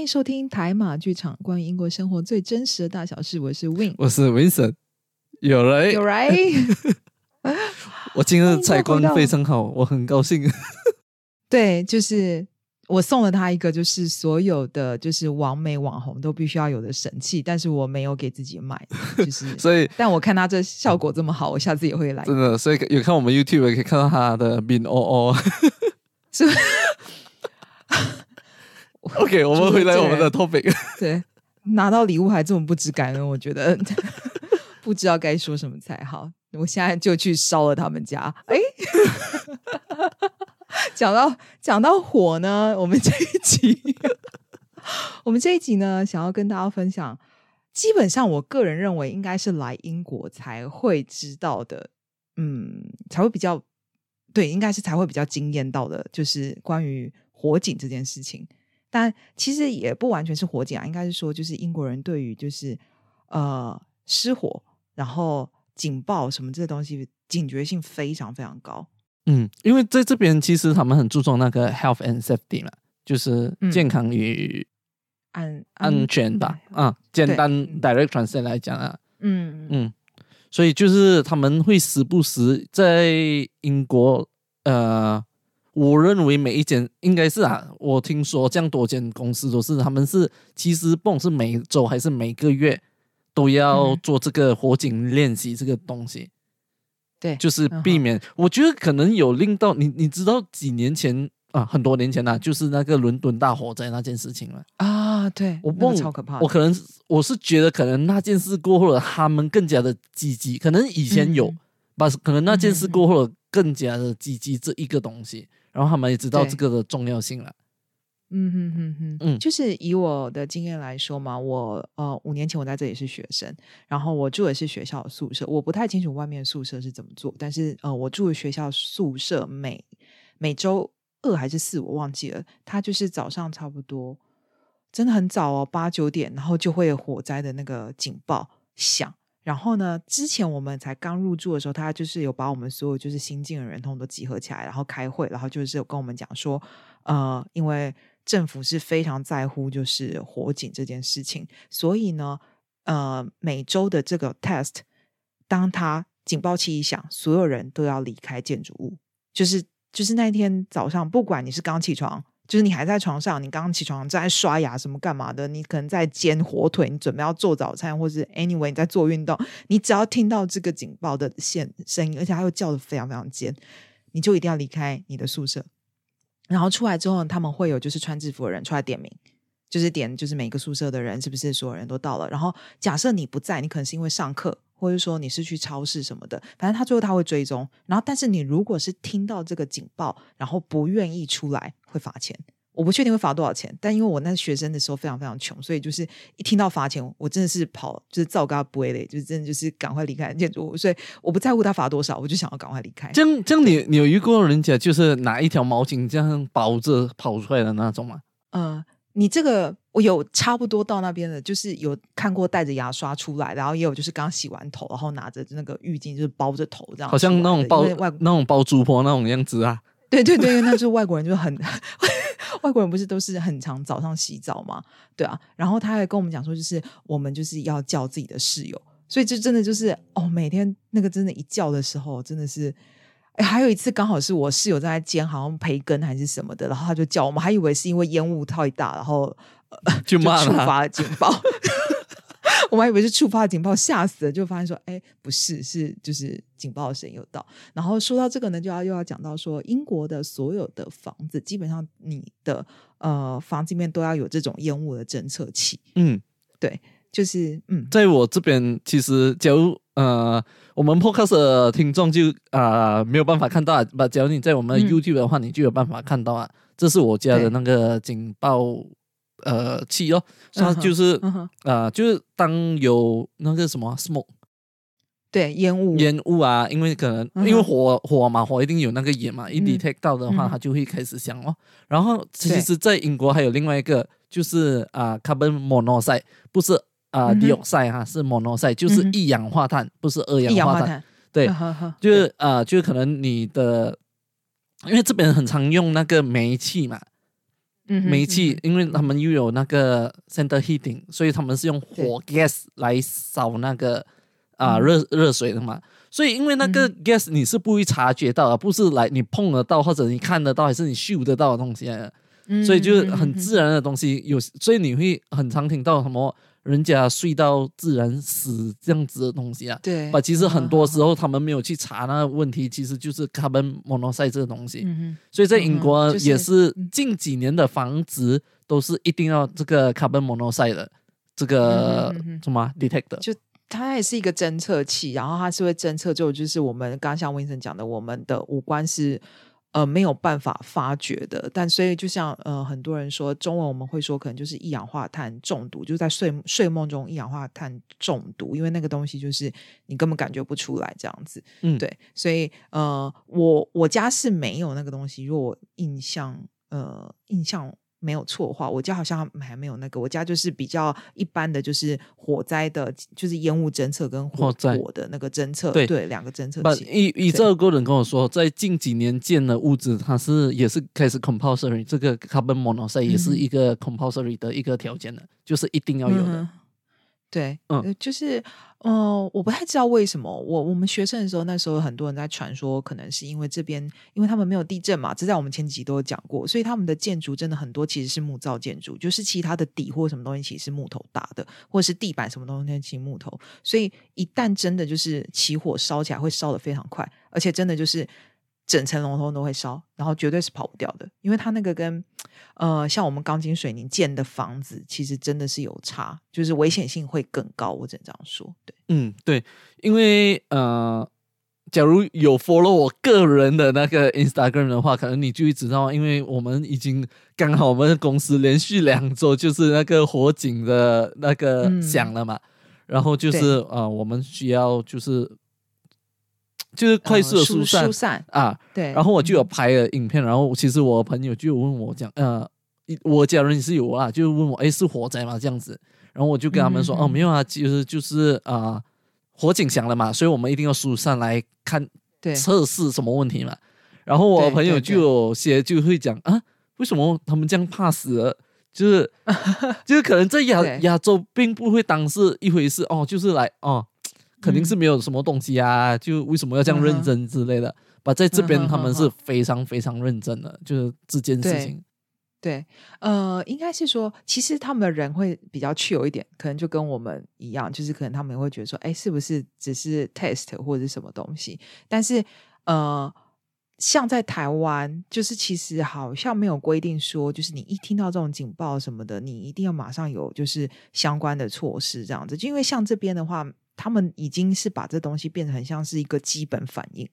欢迎收听台马剧场，关于英国生活最真实的大小事。我是 Win，我是 Vincent，有人有 right，我今日采光非常好，我很高兴。对，就是我送了他一个，就是所有的就是网美网红都必须要有的神器，但是我没有给自己买，就是所以，但我看他这效果这么好，我下次也会来。真的，所以有看我们 YouTube 也可以看到他的面哦哦，是。OK，我们回来我们的 topic。对，拿到礼物还这么不知感恩，我觉得 不知道该说什么才好。我现在就去烧了他们家。哎，讲到讲到火呢，我们这一集，我们这一集呢，想要跟大家分享，基本上我个人认为应该是来英国才会知道的，嗯，才会比较对，应该是才会比较惊艳到的，就是关于火警这件事情。但其实也不完全是火警啊，应该是说，就是英国人对于就是呃失火，然后警报什么这些东西警觉性非常非常高。嗯，因为在这边其实他们很注重那个 health and safety 嘛，就是健康与安安全吧。啊，简单 direct translate 来讲啊，嗯嗯，所以就是他们会时不时在英国呃。我认为每一间应该是啊，我听说这样多间公司都是，他们是其实不管是每周还是每个月都要做这个火警练习这个东西。对，就是避免。我觉得可能有令到你，你知道几年前啊，很多年前呐，就是那个伦敦大火灾那件事情了啊。对，我不超可怕。我可能我是觉得可能那件事过后了，他们更加的积极。可能以前有，把可能那件事过后了，更加的积极这一个东西。然后他们也知道这个的重要性了。嗯哼哼哼，嗯，就是以我的经验来说嘛，我呃五年前我在这里是学生，然后我住的是学校宿舍，我不太清楚外面宿舍是怎么做，但是呃我住的学校宿舍每每周二还是四我忘记了，它就是早上差不多真的很早哦八九点，然后就会火灾的那个警报响。然后呢？之前我们才刚入住的时候，他就是有把我们所有就是新进的人通都集合起来，然后开会，然后就是有跟我们讲说，呃，因为政府是非常在乎就是火警这件事情，所以呢，呃，每周的这个 test，当他警报器一响，所有人都要离开建筑物，就是就是那天早上，不管你是刚起床。就是你还在床上，你刚刚起床正在刷牙什么干嘛的？你可能在煎火腿，你准备要做早餐，或是 anyway 你在做运动，你只要听到这个警报的线声音，而且它又叫的非常非常尖，你就一定要离开你的宿舍。然后出来之后，他们会有就是穿制服的人出来点名，就是点就是每个宿舍的人是不是所有人都到了。然后假设你不在，你可能是因为上课，或者说你是去超市什么的，反正他最后他会追踪。然后但是你如果是听到这个警报，然后不愿意出来。会罚钱，我不确定会罚多少钱，但因为我那学生的时候非常非常穷，所以就是一听到罚钱，我真的是跑，就是照嘎不会嘞，就是真的就是赶快离开建筑物，所以我不在乎他罚多少，我就想要赶快离开。这样这样，你你有遇过人家就是拿一条毛巾这样包着跑出来的那种吗？嗯，你这个我有差不多到那边的，就是有看过带着牙刷出来，然后也有就是刚洗完头，然后拿着那个浴巾就是包着头这样，好像那种包那种包猪婆那种样子啊。对对对，那就是外国人，就很 外国人不是都是很常早上洗澡吗？对啊，然后他还跟我们讲说，就是我们就是要叫自己的室友，所以就真的就是哦，每天那个真的，一叫的时候真的是，哎，还有一次刚好是我室友在煎，好像培根还是什么的，然后他就叫我们，还以为是因为烟雾太大，然后 就触发了警报。我还以为是触发警报，吓死了，就发现说，哎，不是，是就是警报声又到。然后说到这个呢，就要又要讲到说，英国的所有的房子，基本上你的呃房子里面都要有这种烟雾的侦测器。嗯，对，就是嗯，在我这边，其实假如呃我们 Podcast 的听众就啊没有办法看到啊，不，假如你在我们 YouTube 的话，你就有办法看到啊，这是我家的那个警报。呃，气哦，它就是啊，就是当有那个什么 smoke，对，烟雾，烟雾啊，因为可能因为火火嘛，火一定有那个烟嘛，一 detect 到的话，它就会开始响哦。然后其实，在英国还有另外一个，就是啊，carbon monoxide，不是啊，dioxide 哈，是 monoxide，就是一氧化碳，不是二氧化碳，对，就是啊，就是可能你的，因为这边很常用那个煤气嘛。煤气，因为他们又有那个 center heating，所以他们是用火 gas 来烧那个啊热热水的嘛。所以因为那个 gas 你是不会察觉到，不是来你碰得到或者你看得到，还是你嗅得到的东西。所以就是很自然的东西，有所以你会很常听到什么人家睡到自然死这样子的东西啊。对，其实很多时候他们没有去查那个问题，其实就是 carbon monoxide 这个东西。嗯所以在英国也是近几年的房子都是一定要这个 carbon monoxide 的这个什么 detector。就它也是一个侦测器，然后它是会侦测，就就是我们刚刚像 Vincent 讲的，我们的五官是。呃，没有办法发觉的，但所以就像呃，很多人说中文我们会说，可能就是一氧化碳中毒，就是在睡睡梦中一氧化碳中毒，因为那个东西就是你根本感觉不出来这样子。嗯，对，所以呃，我我家是没有那个东西，如果我印象呃印象。没有错的话，我家好像还没有那个。我家就是比较一般的，就是火灾的，就是烟雾侦测跟火火的那个侦测，对对，两个侦测器。以以这个人跟我说，在近几年建的屋子，它是也是开始 compulsory，这个 carbon monoxide 也是一个 compulsory 的一个条件的，就是一定要有的。对，嗯，就是，呃，我不太知道为什么，我我们学生的时候，那时候很多人在传说，可能是因为这边，因为他们没有地震嘛，这在我们前几集都有讲过，所以他们的建筑真的很多其实是木造建筑，就是其他的底或什么东西其实是木头搭的，或者是地板什么东西其实木头，所以一旦真的就是起火烧起来，会烧的非常快，而且真的就是。整层楼通都会烧，然后绝对是跑不掉的，因为它那个跟呃像我们钢筋水泥建的房子，其实真的是有差，就是危险性会更高。我只能这样说，对，嗯，对，因为呃，假如有 follow 我个人的那个 Instagram 的话，可能你就会知道，因为我们已经刚好我们公司连续两周就是那个火警的那个响了嘛，然后就是呃，我们需要就是。就是快速的疏散疏散啊，对。然后我就有拍了影片，然后其实我朋友就有问我讲，呃，我家人也是有啊，就问我，哎，是火灾吗？这样子。然后我就跟他们说，哦，没有啊，其实就是啊，火警响了嘛，所以我们一定要疏散来看，测试什么问题嘛。然后我朋友就有些就会讲啊，为什么他们这样怕死？就是 就是可能在亚亚洲并不会当是一回事哦，就是来哦。肯定是没有什么东西啊，就为什么要这样认真之类的？把在这边他们是非常非常认真的，就是这件事情。对，呃，应该是说，其实他们的人会比较去有一点，可能就跟我们一样，就是可能他们会觉得说，哎，是不是只是 test 或者是什么东西？但是，呃，像在台湾，就是其实好像没有规定说，就是你一听到这种警报什么的，你一定要马上有就是相关的措施这样子。就因为像这边的话。他们已经是把这东西变成很像是一个基本反应，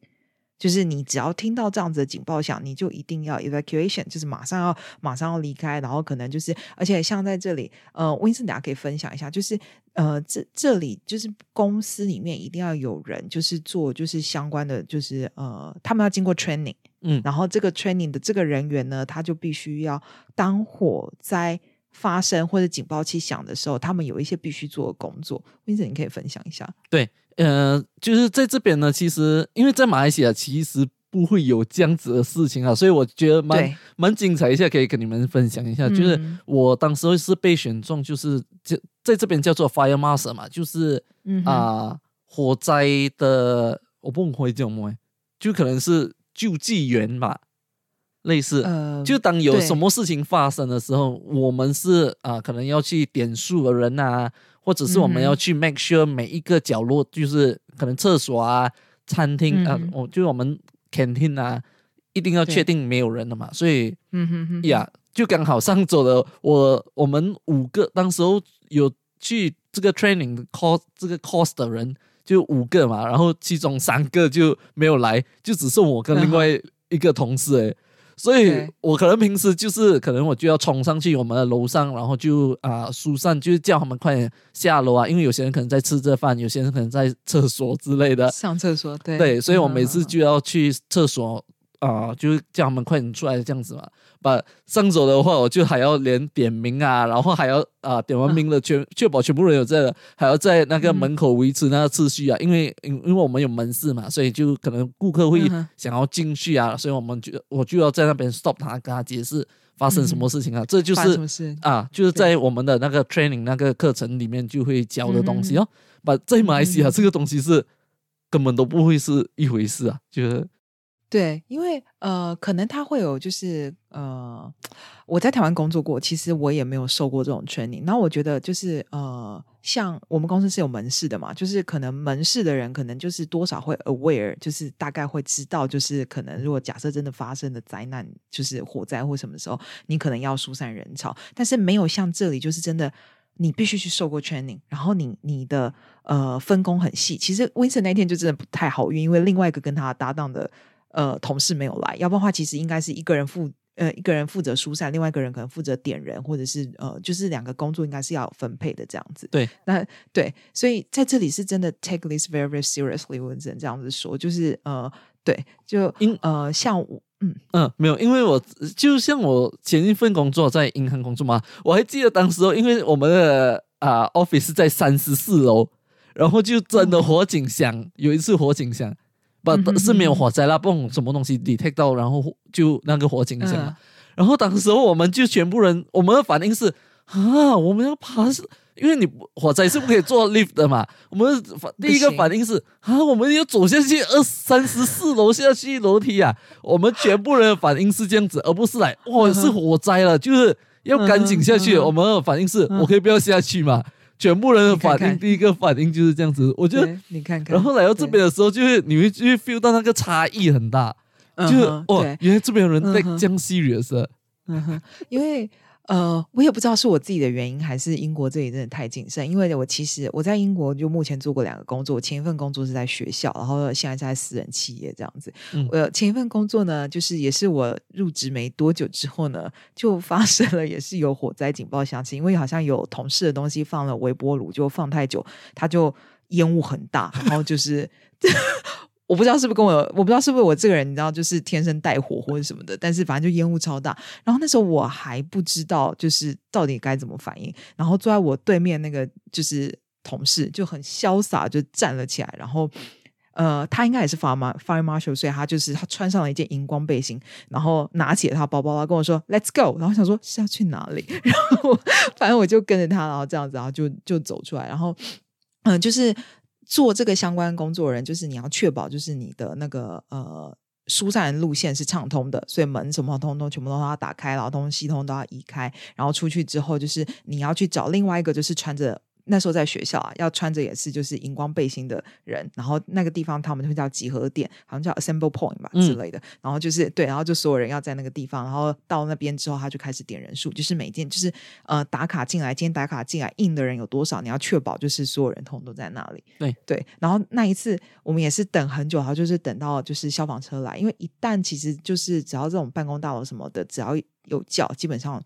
就是你只要听到这样子的警报响，你就一定要 evacuation，就是马上要马上要离开，然后可能就是，而且像在这里，呃，温森大家可以分享一下，就是呃，这这里就是公司里面一定要有人，就是做就是相关的，就是呃，他们要经过 training，嗯，然后这个 training 的这个人员呢，他就必须要当火灾。发生或者警报器响的时候，他们有一些必须做的工作。n 你可以分享一下。对，呃，就是在这边呢，其实因为在马来西亚其实不会有这样子的事情啊，所以我觉得蛮蛮精彩一下，可以跟你们分享一下。就是我当时是被选中，就是就在这边叫做 Fire Master 嘛，就是啊火灾的，我不会叫什么，就可能是救济员吧。类似，就当有什么事情发生的时候，我们是啊，可能要去点数的人啊，或者是我们要去 make sure 每一个角落，就是可能厕所啊、餐厅啊，我就我们 canteen 啊，一定要确定没有人了嘛。所以，嗯哼哼，呀，就刚好上周的我，我们五个当时候有去这个 training course 这个 course 的人就五个嘛，然后其中三个就没有来，就只剩我跟另外一个同事哎。所以我可能平时就是可能我就要冲上去我们的楼上，然后就啊疏散，就是叫他们快点下楼啊，因为有些人可能在吃着饭，有些人可能在厕所之类的。上厕所，对。对，所以我每次就要去厕所啊，就是叫他们快点出来这样子嘛。把上手的话，我就还要连点名啊，然后还要啊点完名了，全确保全部人有在，还要在那个门口维持那个秩序啊。因为因因为我们有门市嘛，所以就可能顾客会想要进去啊，所以我们就我就要在那边 stop 他，跟他解释发生什么事情啊。这就是啊，就是在我们的那个 training 那个课程里面就会教的东西哦。把在马来西亚这个东西是根本都不会是一回事啊，就是。对，因为呃，可能他会有，就是呃，我在台湾工作过，其实我也没有受过这种 training。然后我觉得，就是呃，像我们公司是有门市的嘛，就是可能门市的人可能就是多少会 aware，就是大概会知道，就是可能如果假设真的发生的灾难，就是火灾或什么时候，你可能要疏散人潮，但是没有像这里，就是真的你必须去受过 training，然后你你的呃分工很细。其实 Winston 那天就真的不太好运，因为另外一个跟他搭档的。呃，同事没有来，要不然的话，其实应该是一个人负呃一个人负责疏散，另外一个人可能负责点人，或者是呃，就是两个工作应该是要分配的这样子。对，那对，所以在这里是真的 take this very very seriously，我只能这样子说，就是呃，对，就因呃，像我，嗯嗯，没有，因为我就像我前一份工作在银行工作嘛，我还记得当时，因为我们的啊 office 在三十四楼，然后就真的火警响，有一次火警响。不，是没有火灾啦，不什么东西 detect 到，然后就那个火警响了。然后当时我们就全部人，我们的反应是啊，我们要爬，是因为你火灾是不可以坐 lift 的嘛。我们反第一个反应是啊，我们要走下去二三十四楼下去楼梯啊。我们全部人的反应是这样子，而不是来哇是火灾了，就是要赶紧下去。我们的反应是我可以不要下去嘛。全部人的反应，第一个反应就是这样子。我觉得你看看，然后来到这边的时候，就是你会就会 feel 到那个差异很大，就是哦，原来这边有人在讲 serious，嗯哼，因为。呃，我也不知道是我自己的原因，还是英国这里真的太谨慎。因为我其实我在英国就目前做过两个工作，前一份工作是在学校，然后现在在私人企业这样子。我前一份工作呢，就是也是我入职没多久之后呢，就发生了也是有火灾警报响起，因为好像有同事的东西放了微波炉，就放太久，它就烟雾很大，然后就是。我不知道是不是跟我，我不知道是不是我这个人，你知道，就是天生带火或者什么的。但是反正就烟雾超大。然后那时候我还不知道，就是到底该怎么反应。然后坐在我对面那个就是同事就很潇洒，就站了起来。然后呃，他应该也是 fire fire marshal，所以他就是他穿上了一件荧光背心，然后拿起了他包包，他跟我说 “Let's go”。然后想说是要去哪里？然后反正我就跟着他，然后这样子，然后就就走出来。然后嗯，就是。做这个相关工作人，就是你要确保，就是你的那个呃疏散路线是畅通的，所以门什么通通全部都要打开，然后东西通都要移开，然后出去之后，就是你要去找另外一个，就是穿着。那时候在学校啊，要穿着也是就是荧光背心的人，然后那个地方他们会叫集合点，好像叫 Assemble Point 吧之类的。然后就是对，然后就所有人要在那个地方，然后到那边之后，他就开始点人数，就是每件就是呃打卡进来，今天打卡进来印的人有多少，你要确保就是所有人通都在那里。对对，然后那一次我们也是等很久，然后就是等到就是消防车来，因为一旦其实就是只要这种办公大楼什么的，只要有叫，基本上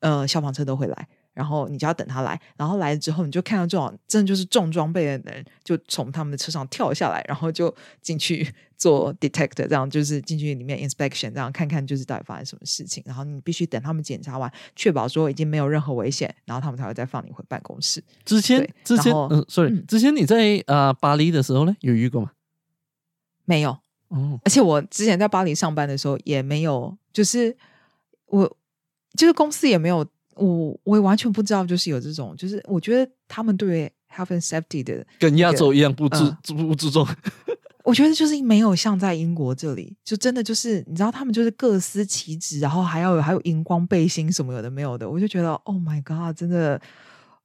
呃消防车都会来。然后你就要等他来，然后来了之后，你就看到这种真的就是重装备的人，就从他们的车上跳下来，然后就进去 做 detect，这样就是进去里面 inspection，这样看看就是到底发生什么事情。然后你必须等他们检查完，确保说已经没有任何危险，然后他们才会再放你回办公室。之前之前嗯，sorry，之前你在呃巴黎的时候呢，有遇过吗？没有哦，而且我之前在巴黎上班的时候也没有，就是我就是公司也没有。我我也完全不知道，就是有这种，就是我觉得他们对 health and safety 的跟亚洲一样不注不注重。我觉得就是没有像在英国这里，就真的就是你知道，他们就是各司其职，然后还要有还有荧光背心什么有的没有的，我就觉得 Oh my God，真的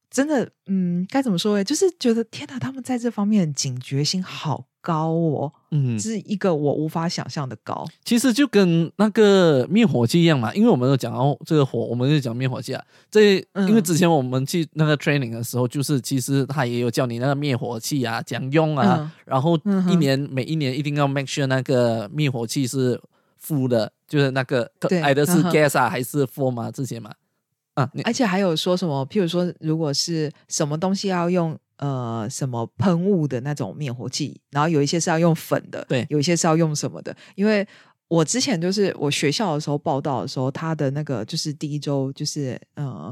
真的，嗯，该怎么说？哎，就是觉得天哪，他们在这方面警觉性好。高哦，嗯，是一个我无法想象的高。其实就跟那个灭火器一样嘛，因为我们都讲到这个火，我们就讲灭火器啊。这因为之前我们去那个 training 的时候，就是其实他也有教你那个灭火器啊，讲用啊，然后一年每一年一定要 make sure 那个灭火器是 full 的，就是那个挨的是 gas 啊还是 full 嘛？这些嘛，啊，而且还有说什么，譬如说，如果是什么东西要用。呃，什么喷雾的那种灭火器，然后有一些是要用粉的，对，有一些是要用什么的，因为。我之前就是我学校的时候报道的时候，他的那个就是第一周就是呃。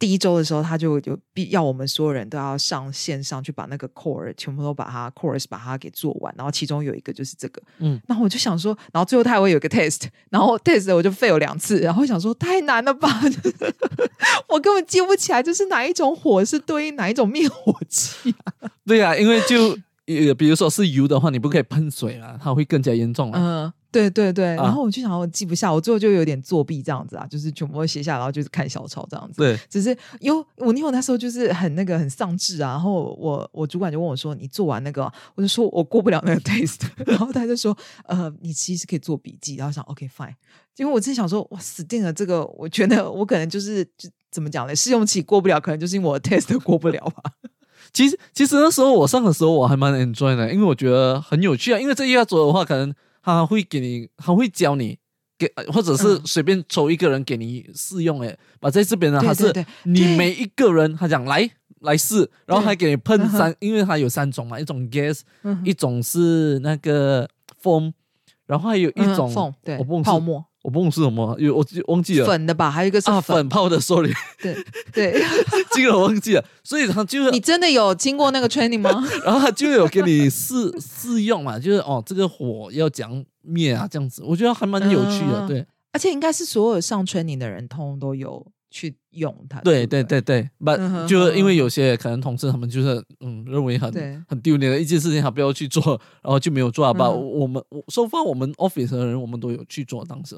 第一周的时候，他就有必要我们所有人都要上线上去把那个 core 全部都把它 course 把它给做完，然后其中有一个就是这个，嗯，然后我就想说，然后最后他还会有一个 test，然后 test 我就 fail 两次，然后想说太难了吧，我根本记不起来就是哪一种火是对应哪一种灭火器啊？对呀，因为就比如说是油的话，你不可以喷水啊，它会更加严重嗯。对对对，然后我就想，我记不下，我最后就有点作弊这样子啊，就是全部写下，然后就是看小抄这样子。对，只是因为我因为那时候就是很那个很丧志啊，然后我我主管就问我说：“你做完那个？”我就说我过不了那个 test，然后他就说：“呃，你其实可以做笔记。”然后想 OK fine，因为我自己想说，哇，死定了，这个我觉得我可能就是就怎么讲呢？试用期过不了，可能就是因为我的 test 过不了吧。其实其实那时候我上的时候我还蛮 enjoy 的，因为我觉得很有趣啊。因为这一要做的话，可能。他会给你，他会教你，给或者是随便抽一个人给你试用，哎，把在这边呢，他是你每一个人，他讲来来试，然后还给你喷三，因为它有三种嘛，一种 gas，一种是那个 foam，，然后还有一种风，对，泡沫。我不懂是什么，有我忘记了粉的吧？还有一个是粉泡的，sorry。对对，这个我忘记了。所以他就是你真的有经过那个 training 吗？然后他就有给你试 试用嘛，就是哦，这个火要讲灭啊，这样子，我觉得还蛮有趣的。对，而且应该是所有上 training 的人，通通都有。去用它，对对对对，不就是因为有些可能同事他们就是嗯认为很很丢脸的一件事情，他不要去做，然后就没有做。吧，我们我收发我们 office 的人，我们都有去做。当时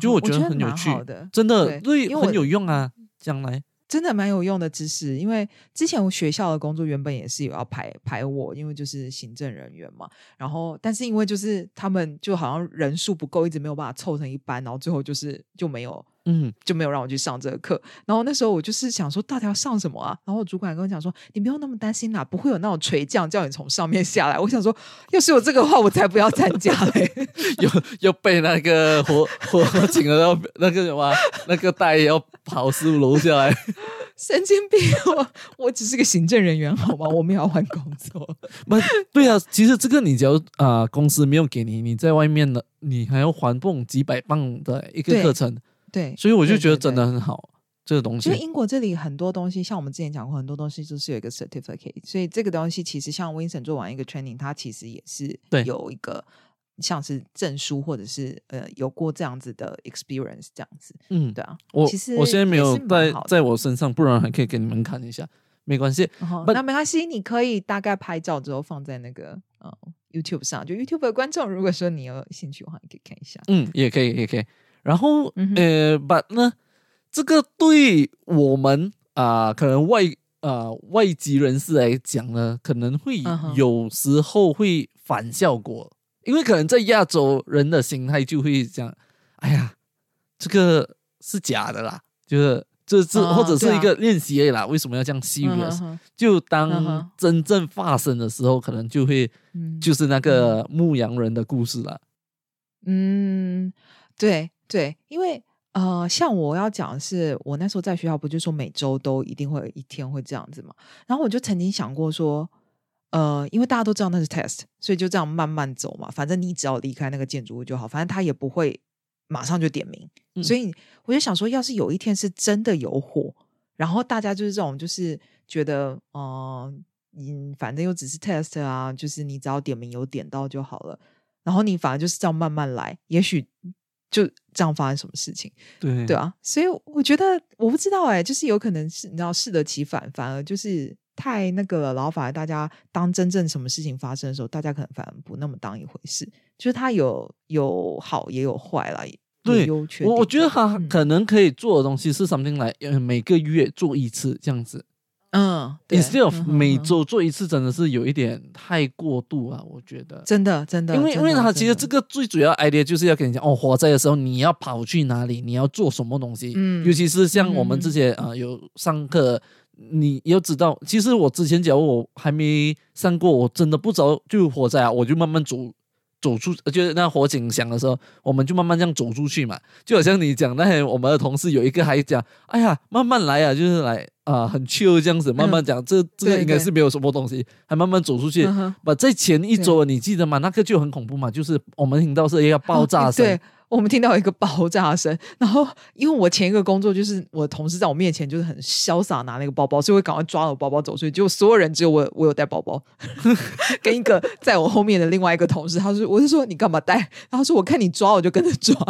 就我觉得很有趣，真的对很有用啊，将来真的蛮有用的知识。因为之前我学校的工作原本也是有要排排我，因为就是行政人员嘛。然后但是因为就是他们就好像人数不够，一直没有办法凑成一班，然后最后就是就没有。嗯，就没有让我去上这个课。然后那时候我就是想说，到底要上什么啊？然后主管跟我讲说，你不用那么担心啦，不会有那种垂降叫你从上面下来。我想说，要是有这个话，我才不要参加嘞。又又被那个火火警了，要那个什么那个大爷要跑十五楼下来，神经病！我我只是个行政人员，好吗？我们要换工作。不对啊，其实这个你只要啊，公司没有给你，你在外面的，你还要还蹦几百磅的一个课程。对，所以我就觉得真的很好，这个东西。因为英国这里很多东西，像我们之前讲过，很多东西都是有一个 certificate，所以这个东西其实像 Vincent 做完一个 training，它其实也是有一个像是证书或者是呃有过这样子的 experience 这样子。嗯，对啊，我其实我现在没有在在我身上，不然还可以给你们看一下，没关系。那没关系，你可以大概拍照之后放在那个呃 YouTube 上，就 YouTube 的观众，如果说你有兴趣的话，你可以看一下。嗯，也可以，也可以。然后，呃，but 呢，这个对我们啊，可能外啊外籍人士来讲呢，可能会有时候会反效果，因为可能在亚洲人的心态就会讲，哎呀，这个是假的啦，就是这是或者是一个练习而已啦，为什么要这样 serious？就当真正发生的时候，可能就会就是那个牧羊人的故事了。嗯，对。对，因为呃，像我要讲的是，我那时候在学校不就说每周都一定会有一天会这样子嘛？然后我就曾经想过说，呃，因为大家都知道那是 test，所以就这样慢慢走嘛，反正你只要离开那个建筑物就好，反正他也不会马上就点名。所以我就想说，要是有一天是真的有火，然后大家就是这种，就是觉得，嗯嗯，反正又只是 test 啊，就是你只要点名有点到就好了，然后你反而就是这样慢慢来，也许。就这样发生什么事情？对对啊，所以我觉得我不知道哎，就是有可能是你知道适得其反，反而就是太那个了。然后反而大家当真正什么事情发生的时候，大家可能反而不那么当一回事。就是它有有好也有坏啦，对。我我觉得他可能可以做的东西是 something 来每个月做一次这样子。嗯，instead of 每周做一次，真的是有一点太过度啊！我觉得真的真的，因为因为他其实这个最主要 idea 就是要跟你讲哦，火灾的时候你要跑去哪里，你要做什么东西。嗯，尤其是像我们这些啊有上课，你要知道，其实我之前假如我还没上过，我真的不知道就火灾啊，我就慢慢走走出，就是那火警响的时候，我们就慢慢这样走出去嘛。就好像你讲，那天我们的同事有一个还讲，哎呀，慢慢来啊，就是来啊，很 chill 这样子，慢慢讲，这这个应该是没有什么东西，还慢慢走出去。把在前一周你记得吗？那个就很恐怖嘛，就是我们听到是一个爆炸声。我们听到一个爆炸声，然后因为我前一个工作就是我同事在我面前就是很潇洒拿那个包包，所以我赶快抓了我包包走出去。结果所有人只有我我有带包包，跟一个在我后面的另外一个同事，他说：“我是说你干嘛带？”然后说：“我看你抓，我就跟着抓。”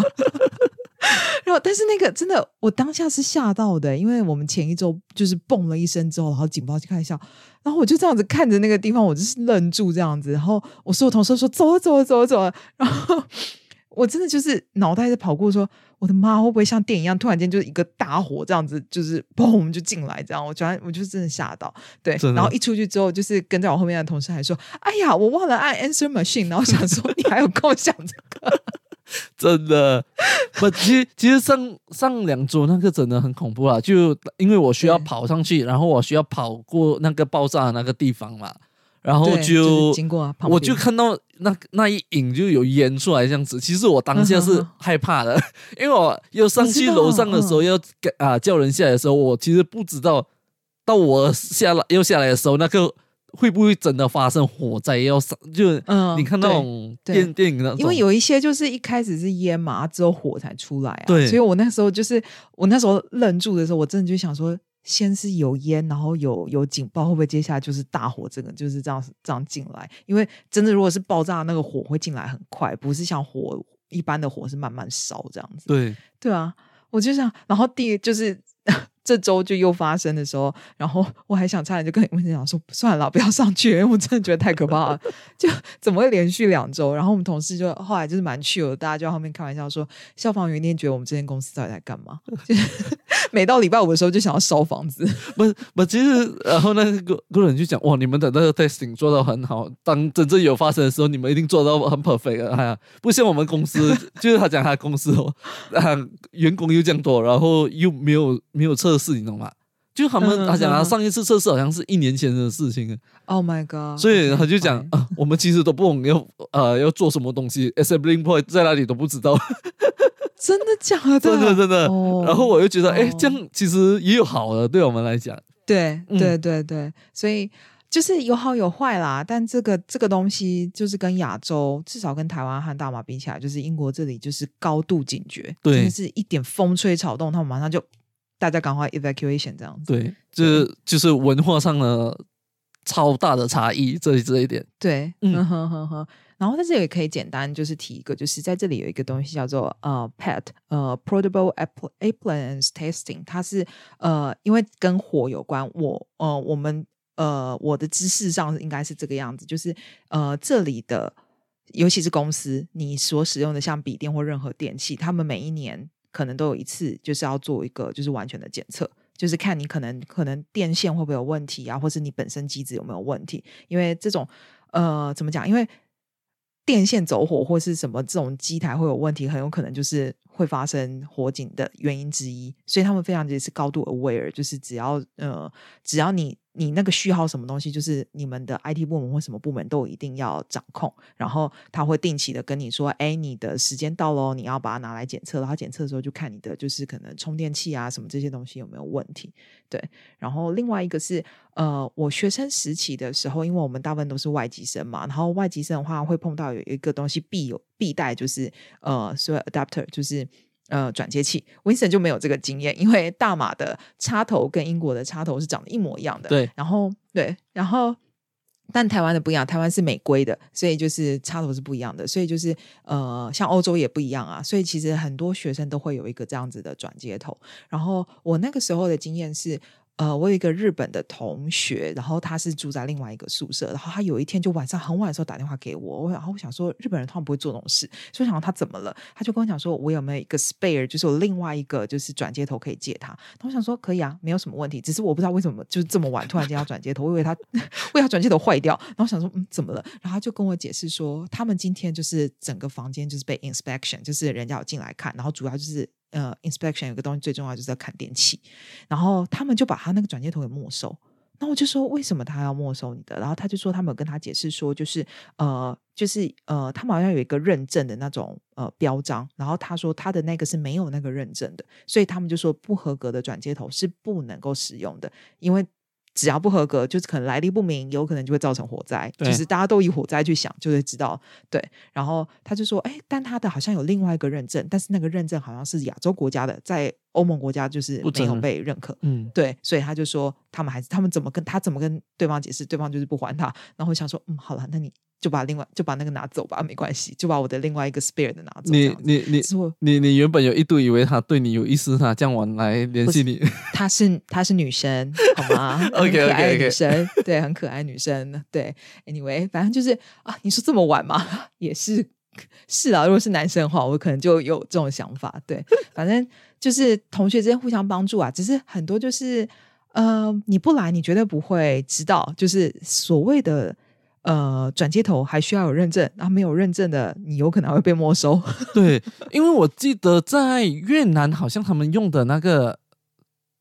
然后但是那个真的，我当下是吓到的，因为我们前一周就是蹦了一声之后，然后警报就开始响，然后我就这样子看着那个地方，我就是愣住这样子。然后我所有同事说：“走啊，走啊，走啊，走啊！”然后。我真的就是脑袋在跑过，说我的妈，会不会像电影一样，突然间就是一个大火这样子，就是 嘣就进来这样？我觉得我就真的吓到，对。然后一出去之后，就是跟在我后面的同事还说：“哎呀，我忘了按 answer machine。”然后想说你还有跟我讲这个，真的。不，其实其实上上两周那个真的很恐怖啊，就因为我需要跑上去，然后我需要跑过那个爆炸的那个地方嘛。然后就经过，我就看到那那一影就有烟出来这样子。其实我当下是害怕的，因为我要上去楼上的时候要啊叫人下来的时候，我其实不知道到我下来要下来的时候，那个会不会真的发生火灾要上？就嗯，你看那种电电影那种，因为有一些就是一开始是烟嘛，之后火才出来啊。对，所以我那时候就是我那时候愣住的时候，我真的就想说。先是有烟，然后有有警报，会不会接下来就是大火？这个就是这样这样进来？因为真的如果是爆炸，那个火会进来很快，不是像火一般的火是慢慢烧这样子。对对啊，我就想，然后第就是。这周就又发生的时候，然后我还想差点就跟温先讲说算了，不要上去，因为我真的觉得太可怕了。就怎么会连续两周？然后我们同事就后来就是蛮趣的，大家就在后面开玩笑说，消防员一定觉得我们这间公司到底在干嘛？每到礼拜五的时候就想要烧房子。不不，其实然后那个个人就讲哇，你们的那个 testing 做到很好，当真正有发生的时候，你们一定做到很 perfect。哎呀，不像我们公司，就是他讲他公司哦，啊，员工又这样多，然后又没有没有测。试你懂吗？就他们他讲他，上一次测试好像是一年前的事情。Oh my god！所以他就讲啊，我们其实都不懂要呃要做什么东西，assembling point 在哪里都不知道。真的假的？真的真的。然后我又觉得，哎，这样其实也有好的，对我们来讲。对对对对，所以就是有好有坏啦。但这个这个东西就是跟亚洲，至少跟台湾和大马比起来，就是英国这里就是高度警觉，真的是一点风吹草动，他们马上就。大家赶快 evacuation 这样子，对，这就是文化上的超大的差异，这这一点。对，嗯哼哼哼。然后在这里也可以简单就是提一个，就是在这里有一个东西叫做呃 PET，呃 Portable Appliance Testing，它是呃因为跟火有关，我呃我们呃我的知识上应该是这个样子，就是呃这里的尤其是公司你所使用的像笔电或任何电器，他们每一年。可能都有一次，就是要做一个就是完全的检测，就是看你可能可能电线会不会有问题啊，或是你本身机子有没有问题。因为这种呃怎么讲？因为电线走火或是什么这种机台会有问题，很有可能就是会发生火警的原因之一。所以他们非常也是高度 aware，就是只要呃只要你。你那个序号什么东西，就是你们的 IT 部门或什么部门都一定要掌控，然后他会定期的跟你说，哎，你的时间到喽，你要把它拿来检测。然后检测的时候就看你的就是可能充电器啊什么这些东西有没有问题。对，然后另外一个是，呃，我学生时期的时候，因为我们大部分都是外籍生嘛，然后外籍生的话会碰到有一个东西必有必带，就是呃，所谓 adapter，就是。呃，转接器，Winston 就没有这个经验，因为大马的插头跟英国的插头是长得一模一样的。对，然后对，然后但台湾的不一样，台湾是美规的，所以就是插头是不一样的，所以就是呃，像欧洲也不一样啊，所以其实很多学生都会有一个这样子的转接头。然后我那个时候的经验是。呃，我有一个日本的同学，然后他是住在另外一个宿舍，然后他有一天就晚上很晚的时候打电话给我，我然后我想说日本人他们不会做这种事，所以想他怎么了，他就跟我讲说，我有没有一个 spare，就是有另外一个就是转接头可以借他，然后我想说可以啊，没有什么问题，只是我不知道为什么就是这么晚突然间要转接头，我以为他 为他转接头坏掉，然后想说嗯怎么了，然后他就跟我解释说，他们今天就是整个房间就是被 inspection，就是人家有进来看，然后主要就是。呃，inspection 有个东西最重要就是要看电器，然后他们就把他那个转接头给没收，那我就说为什么他要没收你的？然后他就说他们有跟他解释说，就是呃，就是呃，他们好像有一个认证的那种呃标章，然后他说他的那个是没有那个认证的，所以他们就说不合格的转接头是不能够使用的，因为。只要不合格，就是可能来历不明，有可能就会造成火灾。就是大家都以火灾去想，就会知道对。然后他就说：“哎，但他的好像有另外一个认证，但是那个认证好像是亚洲国家的，在欧盟国家就是没有被认可。”嗯，对，所以他就说他们还是他们怎么跟他怎么跟对方解释，对方就是不还他。然后想说：“嗯，好了，那你。”就把另外就把那个拿走吧，没关系，就把我的另外一个 spare 的拿走。你你你你你原本有一度以为他对你有意思，他这样晚来联系你。她是她是女生，好吗？OK OK OK，女生对，很可爱女生。对，Anyway，反正就是啊，你说这么晚嘛？也是是啊，如果是男生的话，我可能就有这种想法。对，反正就是同学之间互相帮助啊，只是很多就是呃，你不来，你绝对不会知道，就是所谓的。呃，转接头还需要有认证，然后没有认证的，你有可能会被没收。对，因为我记得在越南，好像他们用的那个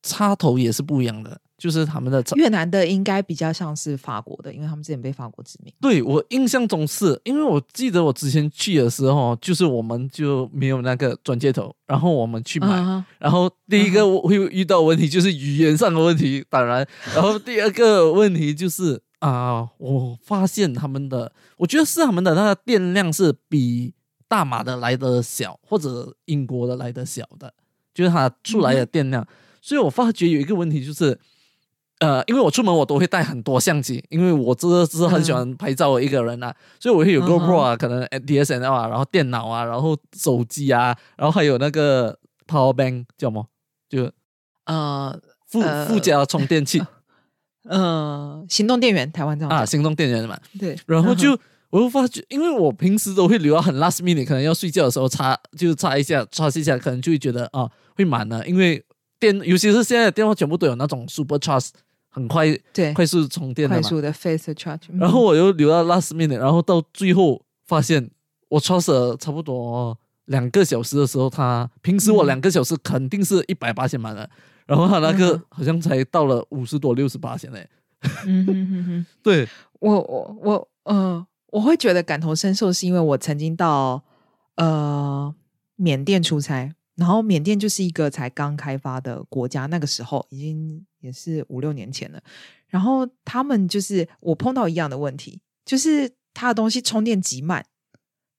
插头也是不一样的。就是他们的越南的应该比较像是法国的，因为他们之前被法国殖民。对我印象中是，因为我记得我之前去的时候，就是我们就没有那个转接头，然后我们去买，然后第一个会遇到问题就是语言上的问题，当然，然后第二个问题就是啊，我发现他们的，我觉得是他们的那个电量是比大马的来的小，或者英国的来的小的，就是它出来的电量，所以我发觉有一个问题就是。呃，因为我出门我都会带很多相机，因为我这个是很喜欢拍照的一个人啊，所以我会有 GoPro 啊，可能 DSLR 啊，然后电脑啊，然后手机啊，然后还有那个 Power Bank 叫什么？就呃附附加充电器，呃，行动电源，台湾这样啊，行动电源嘛。对，然后就我会发觉，因为我平时都会留到很 last minute，可能要睡觉的时候插，就插一下，插一下，可能就会觉得啊会满了，因为电，尤其是现在电话全部都有那种 Super Charge。很快，对，快速充电的快速的 face charge。然后我又留到 last minute，然后到最后发现我 charge 了差不多两个小时的时候，它平时我两个小时肯定是一百八千满了，然后它那个好像才到了五十多六十八千嘞。嗯哼哼哼，对我我我呃，我会觉得感同身受，是因为我曾经到呃缅甸出差。然后缅甸就是一个才刚开发的国家，那个时候已经也是五六年前了。然后他们就是我碰到一样的问题，就是他的东西充电极慢。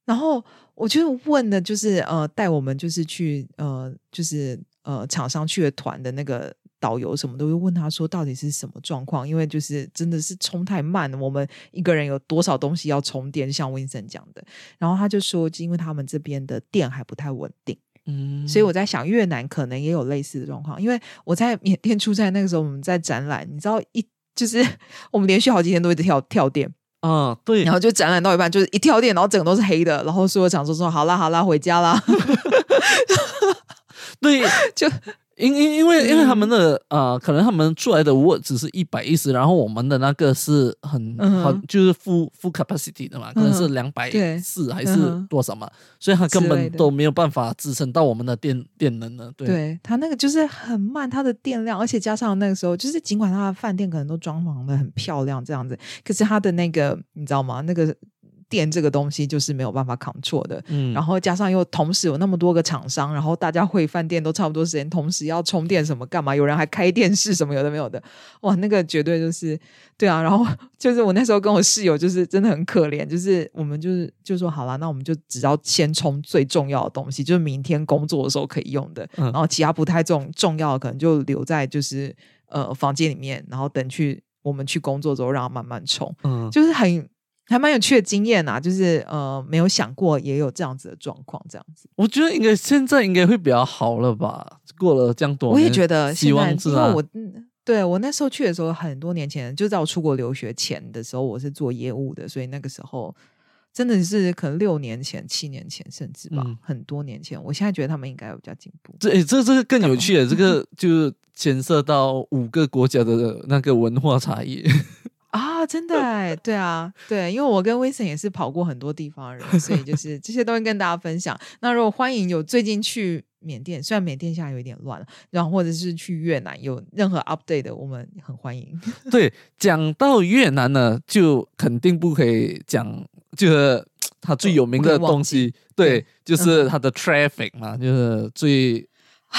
然后我就问的，就是呃带我们就是去呃就是呃厂商去的团的那个导游什么，都会问他说到底是什么状况？因为就是真的是充太慢了，我们一个人有多少东西要充电？像温森讲的，然后他就说，因为他们这边的电还不太稳定。嗯，所以我在想，越南可能也有类似的状况，因为我在缅甸出差那个时候，我们在展览，你知道，一就是 我们连续好几天都一直跳跳电，啊，对，然后就展览到一半，就是一跳电，然后整个都是黑的，然后所有厂说说好啦好啦，回家啦，对，就。因因因为因为他们的呃，可能他们出来的 word 只是一百一十，然后我们的那个是很很就是 full full capacity 的嘛，可能是两百四还是多少嘛，所以它根本都没有办法支撑到我们的电电能的。对，它那个就是很慢，它的电量，而且加上那个时候，就是尽管它的饭店可能都装潢的很漂亮这样子，可是它的那个你知道吗？那个。电这个东西就是没有办法扛错的，嗯，然后加上又同时有那么多个厂商，然后大家会饭店都差不多时间，同时要充电什么干嘛？有人还开电视什么有的没有的，哇，那个绝对就是对啊。然后 就是我那时候跟我室友就是真的很可怜，就是我们就是就说好了，那我们就只要先充最重要的东西，就是明天工作的时候可以用的，然后其他不太重重要的可能就留在就是呃房间里面，然后等去我们去工作之后让它慢慢充，嗯，就是很。还蛮有趣的经验呐，就是呃，没有想过也有这样子的状况，这样子。我觉得应该现在应该会比较好了吧？过了这样多，我也觉得希望因为我对我那时候去的时候，很多年前就在我出国留学前的时候，我是做业务的，所以那个时候真的是可能六年前、七年前，甚至吧，很多年前。我现在觉得他们应该有比较进步。这这这个更有趣的，这个就牵涉到五个国家的那个文化差异。啊，真的哎，对啊，对，因为我跟威森也是跑过很多地方的人，所以就 是这些都会跟大家分享。那如果欢迎有最近去缅甸，虽然缅甸现在有一点乱了，然后或者是去越南，有任何 update 的，我们很欢迎。对，讲到越南呢，就肯定不可以讲，就是 它最有名的东西，对，就是它的 traffic 嘛，就是最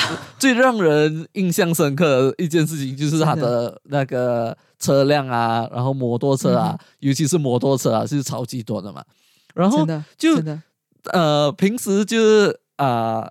最让人印象深刻的一件事情，就是他的那个车辆啊，然后摩托车啊，尤其是摩托车啊，是超级多的嘛。然后就呃，平时就是啊。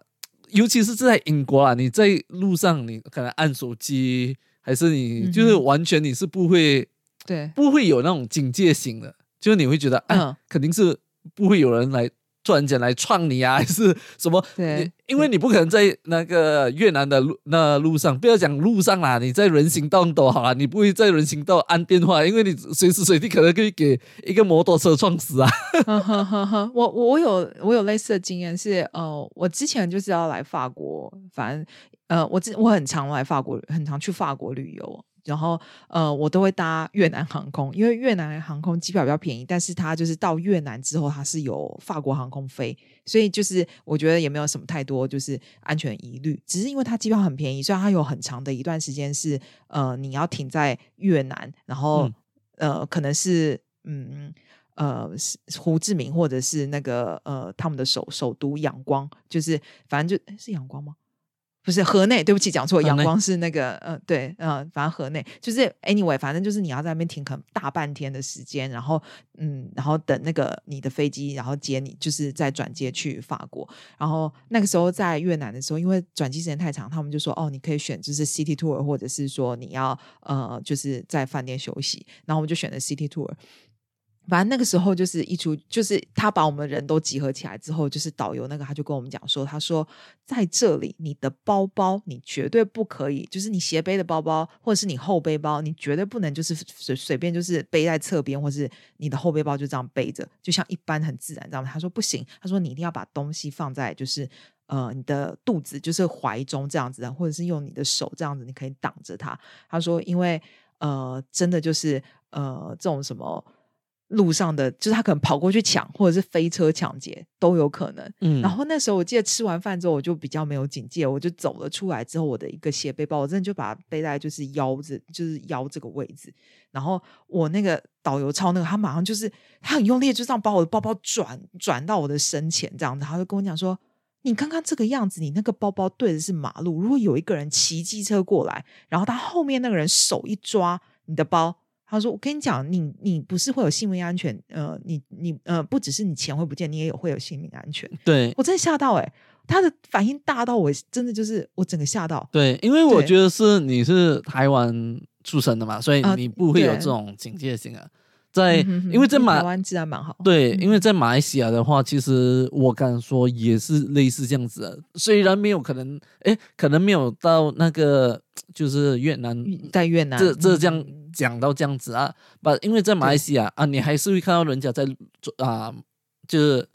尤其是在英国啊，你在路上，你可能按手机，还是你就是完全你是不会，对，不会有那种警戒心的，就是你会觉得，哎，肯定是不会有人来。突然间来撞你啊，还是什么？对，因为你不可能在那个越南的路那路上，不要讲路上啦，你在人行道都好了，你不会在人行道按电话，因为你随时随地可能可以给一个摩托车撞死啊。我我有我有类似的经验，是呃，我之前就是要来法国，反正呃，我之我很常来法国，很常去法国旅游。然后，呃，我都会搭越南航空，因为越南航空机票比较便宜，但是它就是到越南之后，它是有法国航空飞，所以就是我觉得也没有什么太多就是安全疑虑，只是因为它机票很便宜，所以它有很长的一段时间是呃你要停在越南，然后呃可能是嗯呃胡志明或者是那个呃他们的首首都仰光，就是反正就是仰光吗？不是河内，对不起，讲错。阳光是那个，呃，对，呃，反正河内就是 anyway，反正就是你要在那边停可能大半天的时间，然后，嗯，然后等那个你的飞机，然后接你，就是再转接去法国。然后那个时候在越南的时候，因为转机时间太长，他们就说，哦，你可以选就是 city tour，或者是说你要呃，就是在饭店休息。然后我们就选了 city tour。反正那个时候就是一出，就是他把我们人都集合起来之后，就是导游那个他就跟我们讲说，他说在这里你的包包你绝对不可以，就是你斜背的包包或者是你后背包，你绝对不能就是随随便就是背在侧边，或是你的后背包就这样背着，就像一般很自然这样。他说不行，他说你一定要把东西放在就是呃你的肚子，就是怀中这样子，或者是用你的手这样子，你可以挡着它。他说因为呃真的就是呃这种什么。路上的，就是他可能跑过去抢，或者是飞车抢劫都有可能。嗯，然后那时候我记得吃完饭之后，我就比较没有警戒，我就走了出来。之后我的一个斜背包，我真的就把它背在就是腰子，就是腰这个位置。然后我那个导游超那个，他马上就是他很用力，就这样把我的包包转转到我的身前，这样子，他就跟我讲说：“你刚刚这个样子，你那个包包对的是马路，如果有一个人骑机车过来，然后他后面那个人手一抓你的包。”他说：“我跟你讲，你你不是会有性命安全？呃，你你呃，不只是你钱会不见，你也有会有性命安全。对我真的吓到哎，他的反应大到我真的就是我整个吓到。对，因为我觉得是你是台湾出生的嘛，所以你不会有这种警戒性啊。在因为在马台湾治安蛮好。对，因为在马来西亚的话，其实我敢说也是类似这样子的，虽然没有可能，哎，可能没有到那个就是越南在越南这这这样。”讲到这样子啊，把因为在马来西亚啊，你还是会看到人家在走啊，就是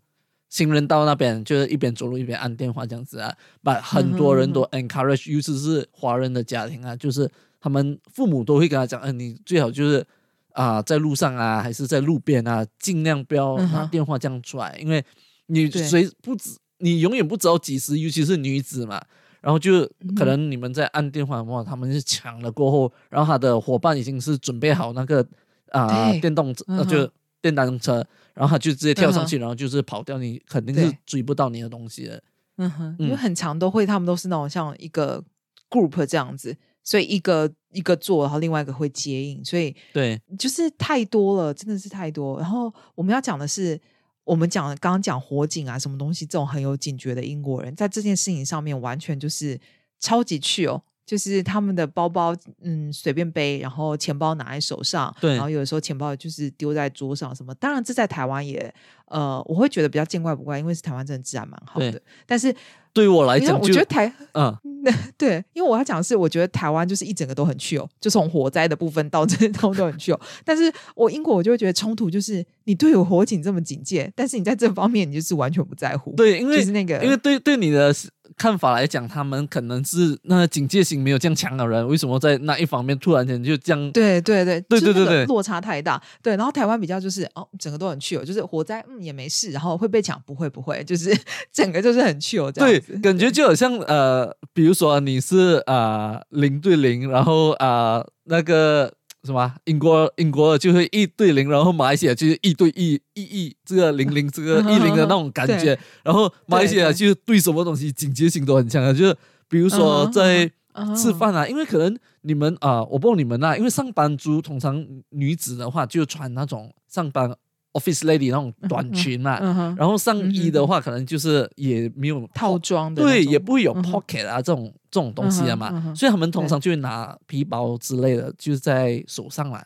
行人道那边，就是一边走路一边按电话这样子啊，把很多人都 encourage，尤其是华人的家庭啊，就是他们父母都会跟他讲，嗯，你最好就是啊，在路上啊，还是在路边啊，尽量不要拿电话这样出来，因为你随不知，你永远不知道几时，尤其是女子嘛。然后就可能你们在按电话的话，他们是抢了过后，然后他的伙伴已经是准备好那个啊电动车，就电单车，然后他就直接跳上去，然后就是跑掉，你肯定是追不到你的东西的。嗯哼，因为很强都会，他们都是那种像一个 group 这样子，所以一个一个做，然后另外一个会接应，所以对，就是太多了，真的是太多。然后我们要讲的是。我们讲刚刚讲火警啊，什么东西这种很有警觉的英国人，在这件事情上面完全就是超级去哦，就是他们的包包嗯随便背，然后钱包拿在手上，对，然后有的时候钱包就是丢在桌上什么。当然这在台湾也呃，我会觉得比较见怪不怪，因为是台湾真的治安蛮好的，但是。对于我来讲，我觉得台嗯，对，因为我要讲的是，我觉得台湾就是一整个都很去哦，就从火灾的部分到这 都都很去哦。但是我英国我就会觉得冲突就是你对我火警这么警戒，但是你在这方面你就是完全不在乎。对，因为就是那个，因为对对你的看法来讲，他们可能是那警戒心没有这样强的人，为什么在那一方面突然间就这样？对对对对对对对，落差太大。对，然后台湾比较就是哦，整个都很去哦，就是火灾嗯也没事，然后会被抢不会不会，就是整个就是很去哦这样子，感觉就好像呃，比如说你是啊零对零，然后啊那个。什么？英国英国就是一对零，然后马来西亚就是一对一，一一这个零零这个 一零的那种感觉。然后马来西亚就是对什么东西警觉性都很强的，就是比如说在吃饭啊，因为可能你们啊，我不知道你们啊，因为上班族通常女子的话就穿那种上班。Office lady 那种短裙嘛，然后上衣的话，可能就是也没有套装的，对，也不会有 pocket 啊这种这种东西的嘛，所以他们通常就会拿皮包之类的，就是在手上了，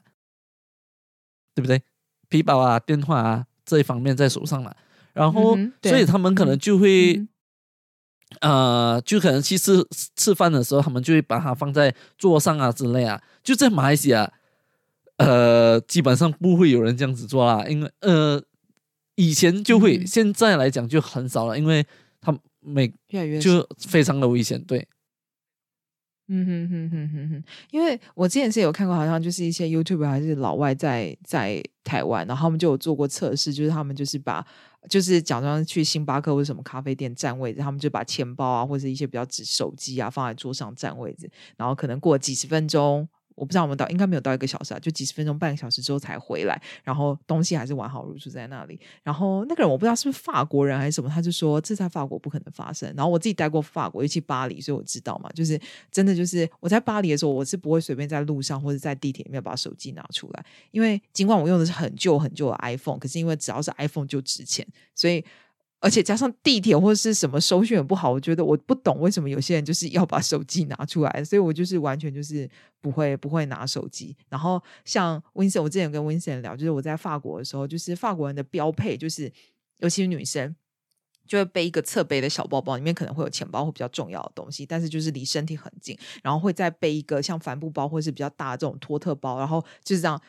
对不对？皮包啊、电话啊这一方面在手上了，然后所以他们可能就会，呃，就可能去吃吃饭的时候，他们就会把它放在桌上啊之类啊，就在马来西亚。呃，基本上不会有人这样子做啦，因为呃，以前就会，现在来讲就很少了，因为他每越来越就非常的危险，对。嗯哼哼哼哼哼，因为我之前是有看过，好像就是一些 YouTube 还是老外在在台湾，然后他们就有做过测试，就是他们就是把就是假装去星巴克或者什么咖啡店占位置，他们就把钱包啊或者一些比较纸手机啊放在桌上占位置，然后可能过几十分钟。我不知道我们到应该没有到一个小时啊，就几十分钟、半个小时之后才回来，然后东西还是完好如初在那里。然后那个人我不知道是不是法国人还是什么，他就说这在法国不可能发生。然后我自己待过法国，尤其巴黎，所以我知道嘛，就是真的就是我在巴黎的时候，我是不会随便在路上或者在地铁里面把手机拿出来，因为尽管我用的是很旧很旧的 iPhone，可是因为只要是 iPhone 就值钱，所以。而且加上地铁或者是什么收讯也不好，我觉得我不懂为什么有些人就是要把手机拿出来，所以我就是完全就是不会不会拿手机。然后像 Vincent，我之前跟 Vincent 聊，就是我在法国的时候，就是法国人的标配就是，尤其是女生就会背一个侧背的小包包，里面可能会有钱包或比较重要的东西，但是就是离身体很近，然后会再背一个像帆布包或是比较大的这种托特包，然后就是这样。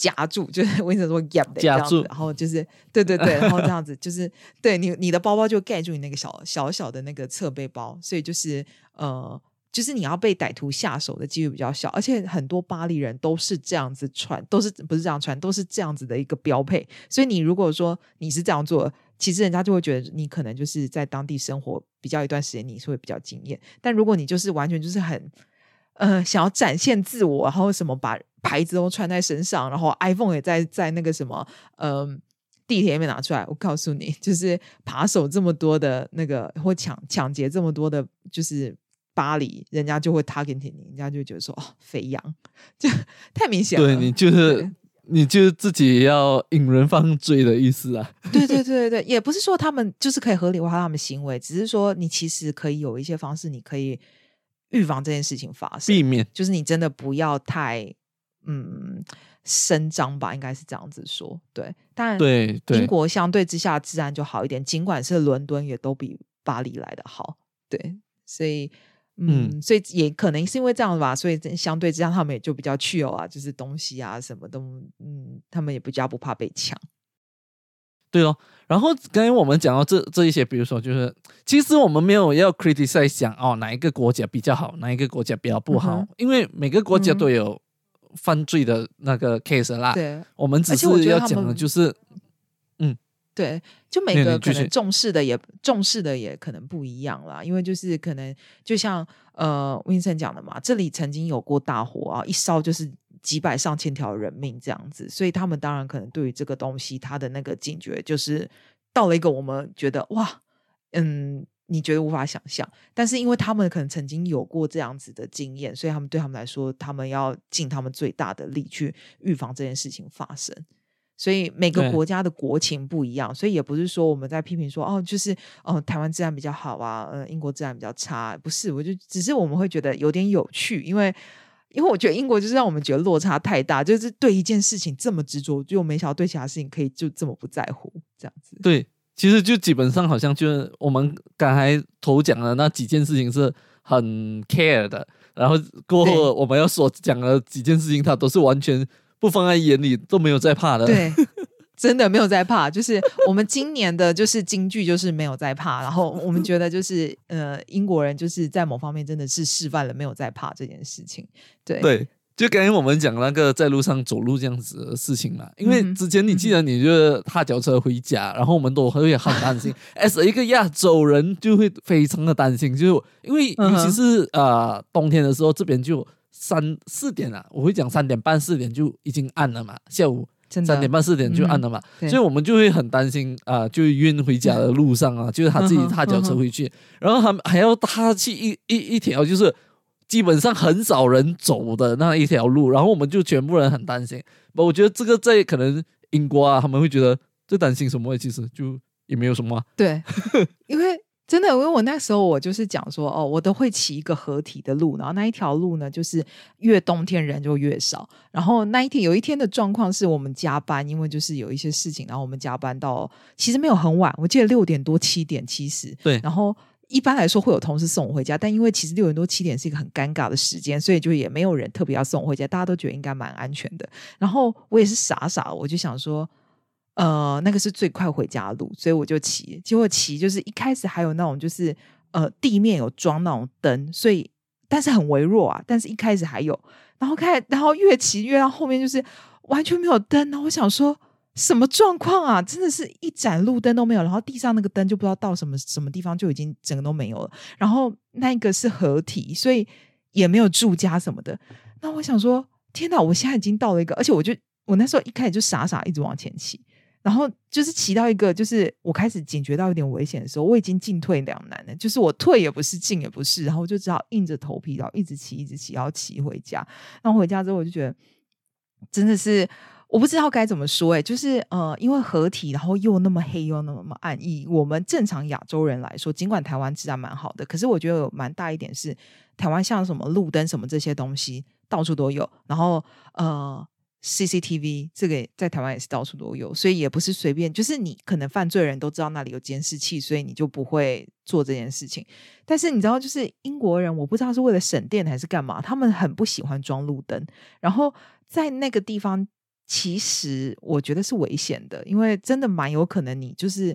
夹住，就是为什么说夹的这样子，然后就是对对对，然后这样子就是对你你的包包就盖住你那个小小小的那个侧背包，所以就是呃，就是你要被歹徒下手的几率比较小，而且很多巴黎人都是这样子穿，都是不是这样穿，都是这样子的一个标配。所以你如果说你是这样做，其实人家就会觉得你可能就是在当地生活比较一段时间，你是会比较惊艳。但如果你就是完全就是很呃想要展现自我，然后什么把。牌子都穿在身上，然后 iPhone 也在在那个什么，嗯，地铁里面拿出来。我告诉你，就是扒手这么多的那个，或抢抢劫这么多的，就是巴黎，人家就会 target 你，人家就觉得说哦，肥羊，就太明显了。对你就是你就是自己要引人犯罪的意思啊？对对对对对，也不是说他们就是可以合理化他们行为，只是说你其实可以有一些方式，你可以预防这件事情发生，避免，就是你真的不要太。嗯，声张吧，应该是这样子说。对，但对英国相对之下治安就好一点，尽管是伦敦也都比巴黎来的好。对，所以嗯，所以也可能是因为这样吧，所以相对之下他们也就比较去哦啊，就是东西啊什么都，嗯，他们也比较不怕被抢。对哦，然后刚才我们讲到这这一些，比如说就是，其实我们没有要 criticize 讲哦哪一个国家比较好，哪一个国家比较不好，因为每个国家都有。犯罪的那个 case 啦，对，我们只是要讲的就是，嗯，对，就每个可能重视的也重视的也可能不一样啦，因为就是可能就像呃，Vincent 讲的嘛，这里曾经有过大火啊，一烧就是几百上千条人命这样子，所以他们当然可能对于这个东西，他的那个警觉就是到了一个我们觉得哇，嗯。你觉得无法想象，但是因为他们可能曾经有过这样子的经验，所以他们对他们来说，他们要尽他们最大的力去预防这件事情发生。所以每个国家的国情不一样，所以也不是说我们在批评说哦，就是哦，台湾治安比较好啊，呃，英国治安比较差，不是，我就只是我们会觉得有点有趣，因为因为我觉得英国就是让我们觉得落差太大，就是对一件事情这么执着，就没想到对其他事情可以就这么不在乎这样子。对。其实就基本上好像就是我们刚才头讲的那几件事情是很 care 的，然后过后我们要所讲的几件事情，他都是完全不放在眼里，都没有在怕的。对，真的没有在怕，就是我们今年的就是京剧就是没有在怕，然后我们觉得就是呃英国人就是在某方面真的是示范了没有在怕这件事情，对对。就刚才我们讲那个在路上走路这样子的事情嘛，因为之前你记得你就是踏脚车回家，然后我们都会很担心。as 一个亚洲人就会非常的担心，就因为尤其是呃冬天的时候，这边就三四点啊，我会讲三点半四点就已经暗了嘛，下午三点半四点就暗了嘛，所以我们就会很担心啊，就晕回家的路上啊，就是他自己踏脚车回去，然后他还要踏去一一一条就是。基本上很少人走的那一条路，然后我们就全部人很担心。我觉得这个在可能英国啊，他们会觉得最担心什么？其实就也没有什么。对，因为真的，因为我那时候我就是讲说，哦，我都会骑一个合体的路，然后那一条路呢，就是越冬天人就越少。然后那一天有一天的状况是我们加班，因为就是有一些事情，然后我们加班到其实没有很晚，我记得六点多七点其实对，然后。一般来说会有同事送我回家，但因为其实六点多七点是一个很尴尬的时间，所以就也没有人特别要送我回家，大家都觉得应该蛮安全的。然后我也是傻傻，我就想说，呃，那个是最快回家的路，所以我就骑。结果骑就是一开始还有那种就是呃地面有装那种灯，所以但是很微弱啊。但是一开始还有，然后开然后越骑越到后面就是完全没有灯，然后我想说。什么状况啊？真的是一盏路灯都没有，然后地上那个灯就不知道到什么什么地方就已经整个都没有了。然后那个是合体，所以也没有住家什么的。那我想说，天哪！我现在已经到了一个，而且我就我那时候一开始就傻傻一直往前骑，然后就是骑到一个，就是我开始警觉到有点危险的时候，我已经进退两难了。就是我退也不是，进也不是，然后就只好硬着头皮，然后一直骑，一直骑，然后骑回家。然后回家之后，我就觉得真的是。我不知道该怎么说，哎，就是呃，因为合体，然后又那么黑又那么暗，以我们正常亚洲人来说，尽管台湾治安蛮好的，可是我觉得有蛮大一点是，台湾像什么路灯什么这些东西到处都有，然后呃，CCTV 这个在台湾也是到处都有，所以也不是随便，就是你可能犯罪人都知道那里有监视器，所以你就不会做这件事情。但是你知道，就是英国人，我不知道是为了省电还是干嘛，他们很不喜欢装路灯，然后在那个地方。其实我觉得是危险的，因为真的蛮有可能你就是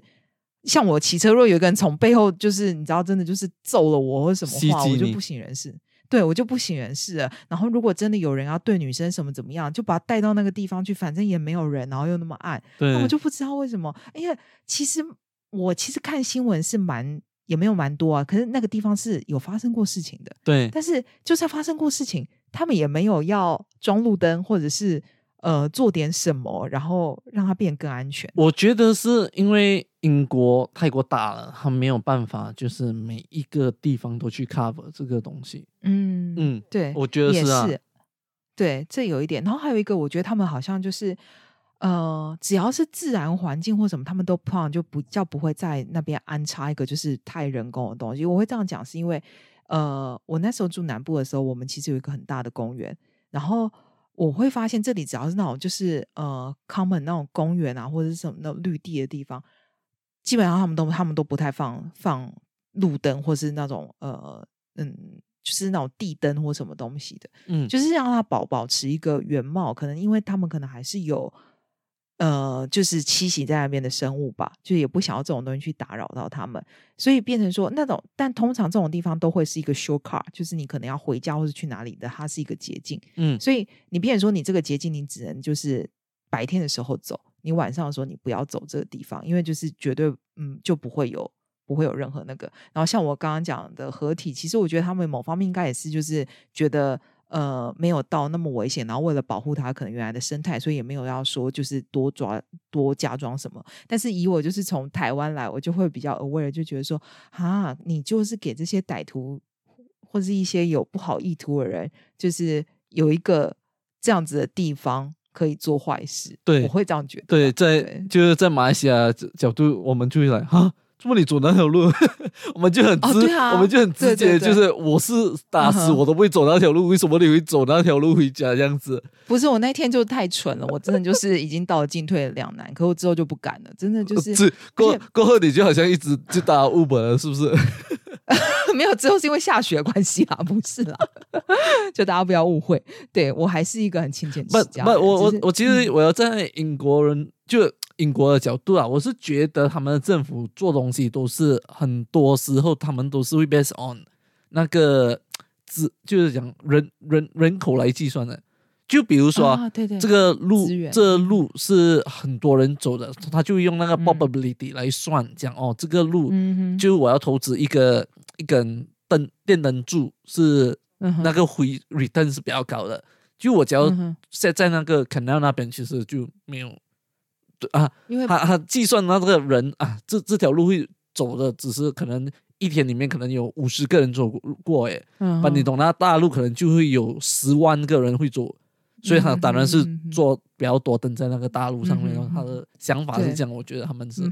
像我骑车，若有一个人从背后就是你知道，真的就是揍了我或什么话，我就不省人事。对我就不省人事了。然后如果真的有人要对女生什么怎么样，就把她带到那个地方去，反正也没有人，然后又那么暗，那我就不知道为什么。因为其实我其实看新闻是蛮也没有蛮多啊，可是那个地方是有发生过事情的。对，但是就算发生过事情，他们也没有要装路灯或者是。呃，做点什么，然后让它变更安全。我觉得是因为英国太过大了，他没有办法，就是每一个地方都去 cover 这个东西。嗯嗯，对，我觉得是啊，对，这有一点。然后还有一个，我觉得他们好像就是，呃，只要是自然环境或什么，他们都不就不叫不会在那边安插一个就是太人工的东西。我会这样讲，是因为呃，我那时候住南部的时候，我们其实有一个很大的公园，然后。我会发现这里只要是那种就是呃，common 那种公园啊，或者是什么那种绿地的地方，基本上他们都他们都不太放放路灯，或是那种呃嗯，就是那种地灯或什么东西的，嗯，就是让它保保持一个原貌。可能因为他们可能还是有。呃，就是栖息在那边的生物吧，就也不想要这种东西去打扰到他们，所以变成说那种，但通常这种地方都会是一个 shortcut，就是你可能要回家或是去哪里的，它是一个捷径。嗯，所以你变成说你这个捷径，你只能就是白天的时候走，你晚上的时候你不要走这个地方，因为就是绝对嗯就不会有不会有任何那个。然后像我刚刚讲的合体，其实我觉得他们某方面应该也是就是觉得。呃，没有到那么危险，然后为了保护它可能原来的生态，所以也没有要说就是多抓多加装什么。但是以我就是从台湾来，我就会比较 aware，就觉得说，啊，你就是给这些歹徒或是一些有不好意图的人，就是有一个这样子的地方可以做坏事。对，我会这样觉得。对，在就是在马来西亚角度，我们就会来哈。这么你走那条路，我们就很直，我们就很直接，就是我是打死我都不会走那条路，为什么你会走那条路回家这样子？不是我那天就太蠢了，我真的就是已经到了进退两难，可我之后就不敢了，真的就是。过过后你就好像一直就打 Uber 了，是不是？没有，之后是因为下雪关系啦，不是啦，就大家不要误会。对我还是一个很勤俭持家。不，我我我其实嗯我要站在英国人就英国的角度啊，我是觉得他们的政府做东西都是很多时候他们都是会 based on 那个资，就是讲人人人口来计算的。就比如说、啊，对对，这个路，这路是很多人走的，他就用那个嗯 probability 来算，讲哦，这个路嗯哼，就我要投资一个一根灯电灯柱是那个回 return 是比较高的。就我只要在在那个 canal 那边，其实就没有对啊，因为他他计算那个人啊，这这条路会走的只是可能一天里面可能有五十个人走过，哎，嗯哼。把你懂，那大陆可能就会有十万个人会走。所以他当然是做比较多灯在那个大陆上面，嗯他的想法是这样，我觉得他们是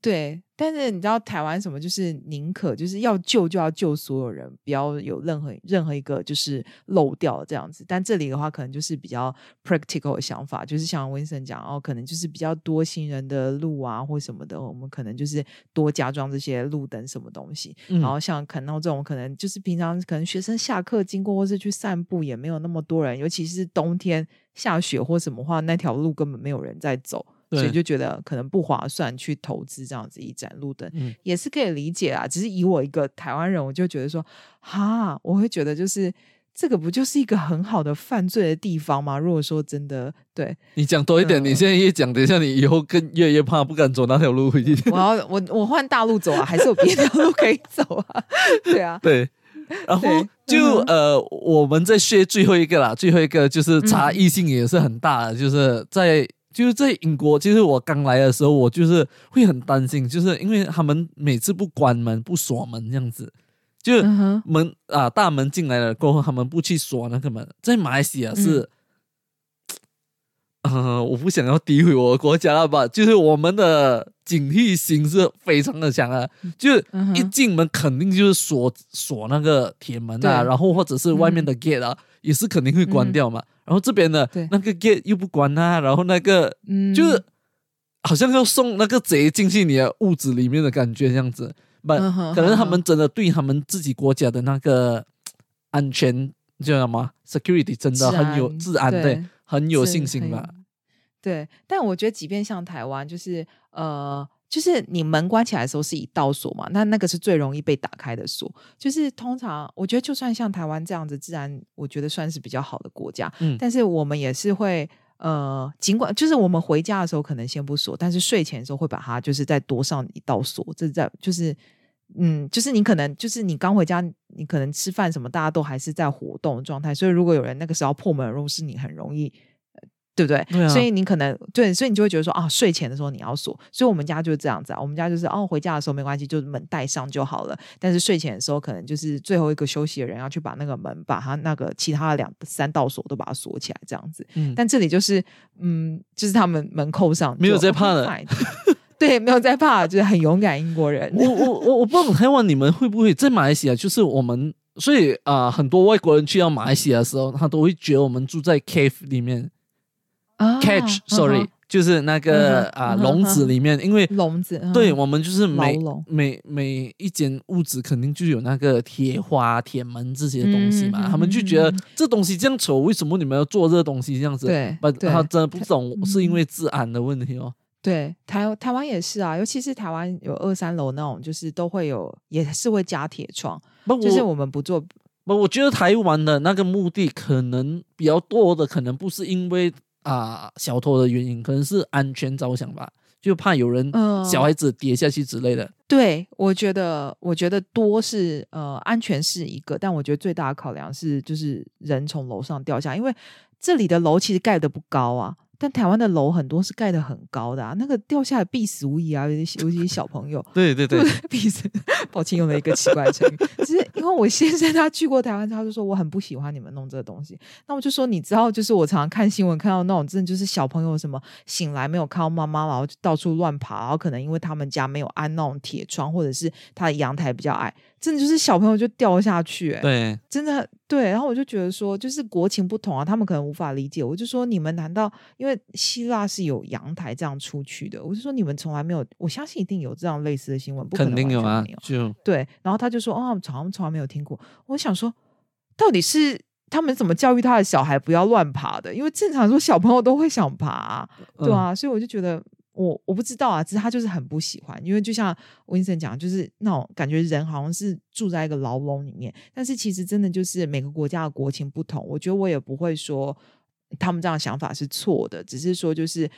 对，但是你知道台湾什么？就是宁可就是要救就要救所有人，不要有任何任何一个就是漏掉这样子。但这里的话，可能就是比较 practical 的想法，就是像温森讲哦，可能就是比较多行人的路啊或什么的，我们可能就是多加装这些路灯什么东西。嗯然后像可能这种可能就是平常可能学生下课经过或是去散步也没有那么多人，尤其是冬天下雪或什么话，那条路根本没有人在走。所以就觉得可能不划算去投资这样子一盏路灯，嗯也是可以理解啊。只是以我一个台湾人，我就觉得说，哈，我会觉得就是这个不就是一个很好的犯罪的地方吗？如果说真的，对你讲多一点，嗯你现在越讲，等一下你以后更越来越怕，不敢走那条路回去。我要我我换大路走啊，还是有别的 路可以走啊？对啊，对，然后就、嗯呃，我们再学最后一个啦，最后一个就是差异性也是很大的，就是在就是在英国，其实我刚来的时候，我就是会很担心，就是因为他们每次不关门不锁门这样子，就嗯哼，门啊大门进来了过后，他们不去锁那个门，在马来西亚是。呃，我不想要诋毁我的国家了吧？就是我们的警惕心是非常的强啊，就是一进门肯定就是锁锁那个铁门啊，然后或者是外面的 gate 啊，也是肯定会关掉嘛。然后这边的那个 gate 又不关啊，然后那个嗯，就是好像要送那个贼进去你的屋子里面的感觉这样子。不，嗯可能他们真的对他们自己国家的那个安全叫什么 security 真的很有治安，对对，很有信心吧。对，但我觉得即便像台湾，就是呃，就是你门关起来的时候是一道锁嘛，那那个是最容易被打开的锁。就是通常我觉得，就算像台湾这样子，自然我觉得算是比较好的国家，嗯但是我们也是会。呃，尽管就是我们回家的时候可能先不锁，但是睡前的时候会把它就是再多上一道锁。这在就是，嗯，就是你可能就是你刚回家，你可能吃饭什么，大家都还是在活动的状态，所以如果有人那个时候破门而入，是你很容易。呃对不对？对啊所以你可能对，所以你就会觉得说啊，睡前的时候你要锁。所以我们家就是这样子啊，我们家就是哦，回家的时候没关系，就是门带上就好了。但是睡前的时候，可能就是最后一个休息的人要去把那个门，把他那个其他的两三道锁都把它锁起来，这样子。嗯，但这里就是，嗯，就是他们门扣上，没有就在怕的 对，没有在怕，就是很勇敢英国人。我我我我不知道台湾你们会不会在马来西亚，就是我们，所以啊、很多外国人去到马来西亚的时候，他都会觉得我们住在 cave 里面、啊 cage，sorry，、嗯就是那个啊、笼子里面，因为笼子，嗯。对我们就是每每每一间屋子肯定就有那个铁花、铁门这些东西嘛，嗯他们就觉得嗯这东西这样丑，为什么你们要做这东西这样子？对对他真的不懂嗯是因为治安的问题哦。对，台台湾也是啊，尤其是台湾有二三楼那种，就是都会有，也是会加铁窗，不，就是我我们不做，不，我觉得台湾的那个目的可能比较多的，可能不是因为啊、小偷的原因，可能是安全着想吧，就怕有人、嗯小孩子跌下去之类的。对我觉得，我觉得多是呃安全是一个，但我觉得最大的考量是就是人从楼上掉下，因为这里的楼其实盖的不高啊。但台湾的楼很多是盖的很高的啊，那个掉下来必死无疑啊，尤其尤其是小朋友，对对对，必死。抱歉，用了一个奇怪的成语，只是因为我先生他去过台湾，他就说我很不喜欢你们弄这个东西。那我就说，你知道，就是我常常看新闻看到那种真的就是小朋友什么醒来没有看到妈妈，然后就到处乱爬，然后可能因为他们家没有安那种铁窗，或者是他的阳台比较矮，真的就是小朋友就掉下去、欸，对，真的对，然后我就觉得说，就是国情不同啊，他们可能无法理解。我就说，你们难道因为希腊是有阳台这样出去的？我就说，你们从来没有，我相信一定有这样类似的新闻，不可能肯定有啊。就对，然后他就说，哦，好像从来没有听过。我想说，到底是他们怎么教育他的小孩不要乱爬的？因为正常说小朋友都会想爬啊、对嗯啊，所以我就觉得我我不知道啊，只是他就是很不喜欢，因为就像温森讲，就是那种感觉人好像是住在一个牢笼里面，但是其实真的就是每个国家的国情不同，我觉得我也不会说他们这样想法是错的，只是说就是。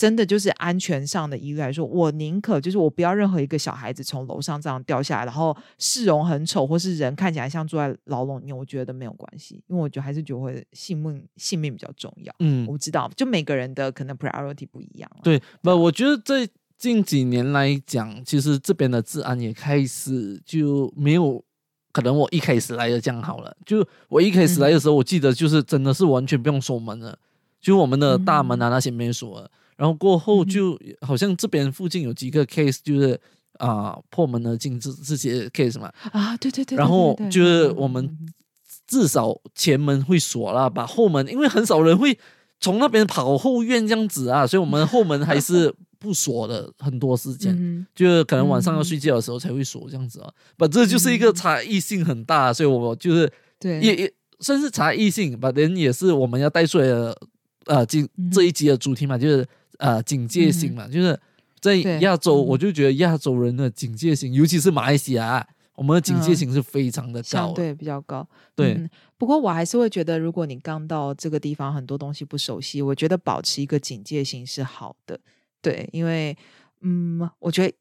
真的就是安全上的依赖，说我宁可就是我不要任何一个小孩子从楼上这样掉下来，然后市容很丑，或是人看起来像住在牢笼里面，我觉得没有关系，因为我觉得还是觉得会性命性命比较重要。嗯我知道，就每个人的可能 priority 不一样啊。对，不，我觉得在近几年来讲，其实这边的治安也开始就没有可能我一开始来的这样好了。就我一开始来的时候，我记得就是真的是完全不用锁门了，就我们的大门啊那些没锁了。然后过后就好像这边附近有几个 case，就是啊、破门而进这这些 case 嘛。啊，对对对，然后就是嗯我们至少前门会锁啦，把后门，因为很少人会从那边跑后院这样子啊，所以我们后门还是 不锁的，很多时间。嗯就是可能晚上要睡觉的时候才会锁这样子啊，不，这就是一个嗯。差异性很大，所以我就是对。也也算是差异性，把人也是我们要带出来的呃，今嗯这一集的主题嘛，就是呃警戒心嘛，就是在亚洲，嗯我就觉得亚洲人的警戒心，尤其是马来西亚啊，我们的警戒嗯心是非常的高对比较高。对嗯不过我还是会觉得，如果你刚到这个地方，很多东西不熟悉，我觉得保持一个警戒心是好的。对，因为嗯，我觉得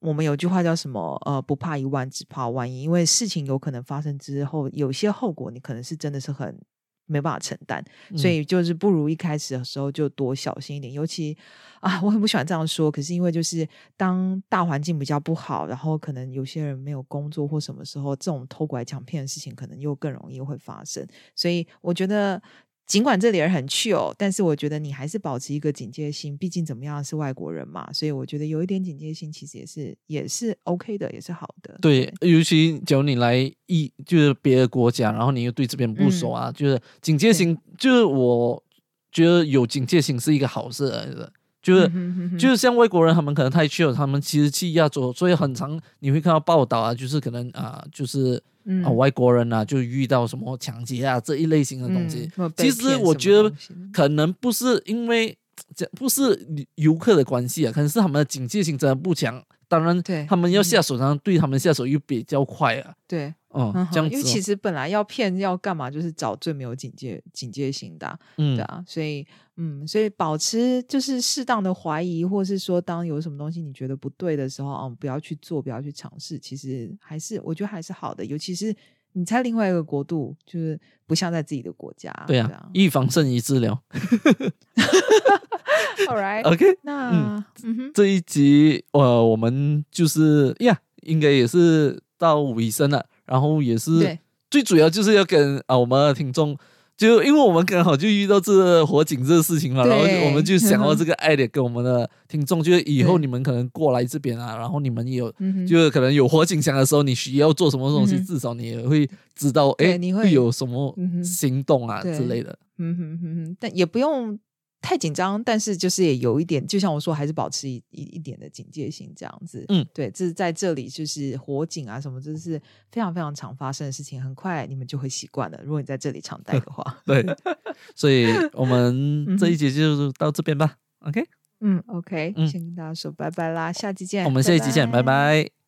我们有句话叫什么？呃，不怕一万，只怕万一。因为事情有可能发生之后，有些后果你可能是真的是很没办法承担，所嗯以就是不如一开始的时候就多小心一点。尤其啊，我很不喜欢这样说，可是因为就是当大环境比较不好，然后可能有些人没有工作或什么时候，这种偷拐抢骗的事情可能又更容易会发生。所以我觉得。尽管这里人很 chill，但是我觉得你还是保持一个警戒心，毕竟怎么样是外国人嘛，所以我觉得有一点警戒心其实也是也是 OK 的，也是好的。对，尤其假如你来一就是别的国家，然后你又对这边不熟嗯啊，就是警戒心，就是我觉得有警戒心是一个好事来的，就是。就是像外国人，他们可能太 chill，他们其实去亚洲，所以很常你会看到报道啊，就是可能啊、就是嗯啊、外国人啊，就遇到什么抢劫啊这一类型的东西。嗯其实我觉得可能不是因为这不是游客的关系啊，可能是他们的警戒心真的不强。当然，对他们要嗯下手，然后对他们下手又比较快啊。对，嗯嗯，这样子、哦。因为其实本来要骗要干嘛，就是找最没有警戒警戒心的啊、嗯对啊，所以嗯，所以保持就是适当的怀疑，或是说当有什么东西你觉得不对的时候，嗯，不要去做，不要去尝试，其实还是我觉得还是好的，尤其是你在另外一个国度，就是不像在自己的国家，对啊，预防胜于治疗。All right，OK，那嗯哼，这一集呃，我们就是呀，应该也是到尾声了，然后也是最主要就是要跟啊我们的听众。就因为我们刚好就遇到这个火警这个事情嘛，然后就我们就想到这个 idea 跟我们的听众，就是以后你们可能过来这边啊，然后你们也有就是可能有火警响的时候，你需要做什么东西，嗯至少你也会知道，哎，你会。会有什么行动啊对。之类的。嗯哼哼哼，但也不用太紧张，但是就是也有一点，就像我说，还是保持一一一点的警戒心，这样子。嗯，对，这是在这里就是火警啊什么，这是非常非常常发生的事情，很快你们就会习惯了。如果你在这里常待的话，对，所以我们嗯 这一集就到这边吧。OK，嗯，OK，嗯先跟大家说拜拜啦，下期见。我们下一集见，拜拜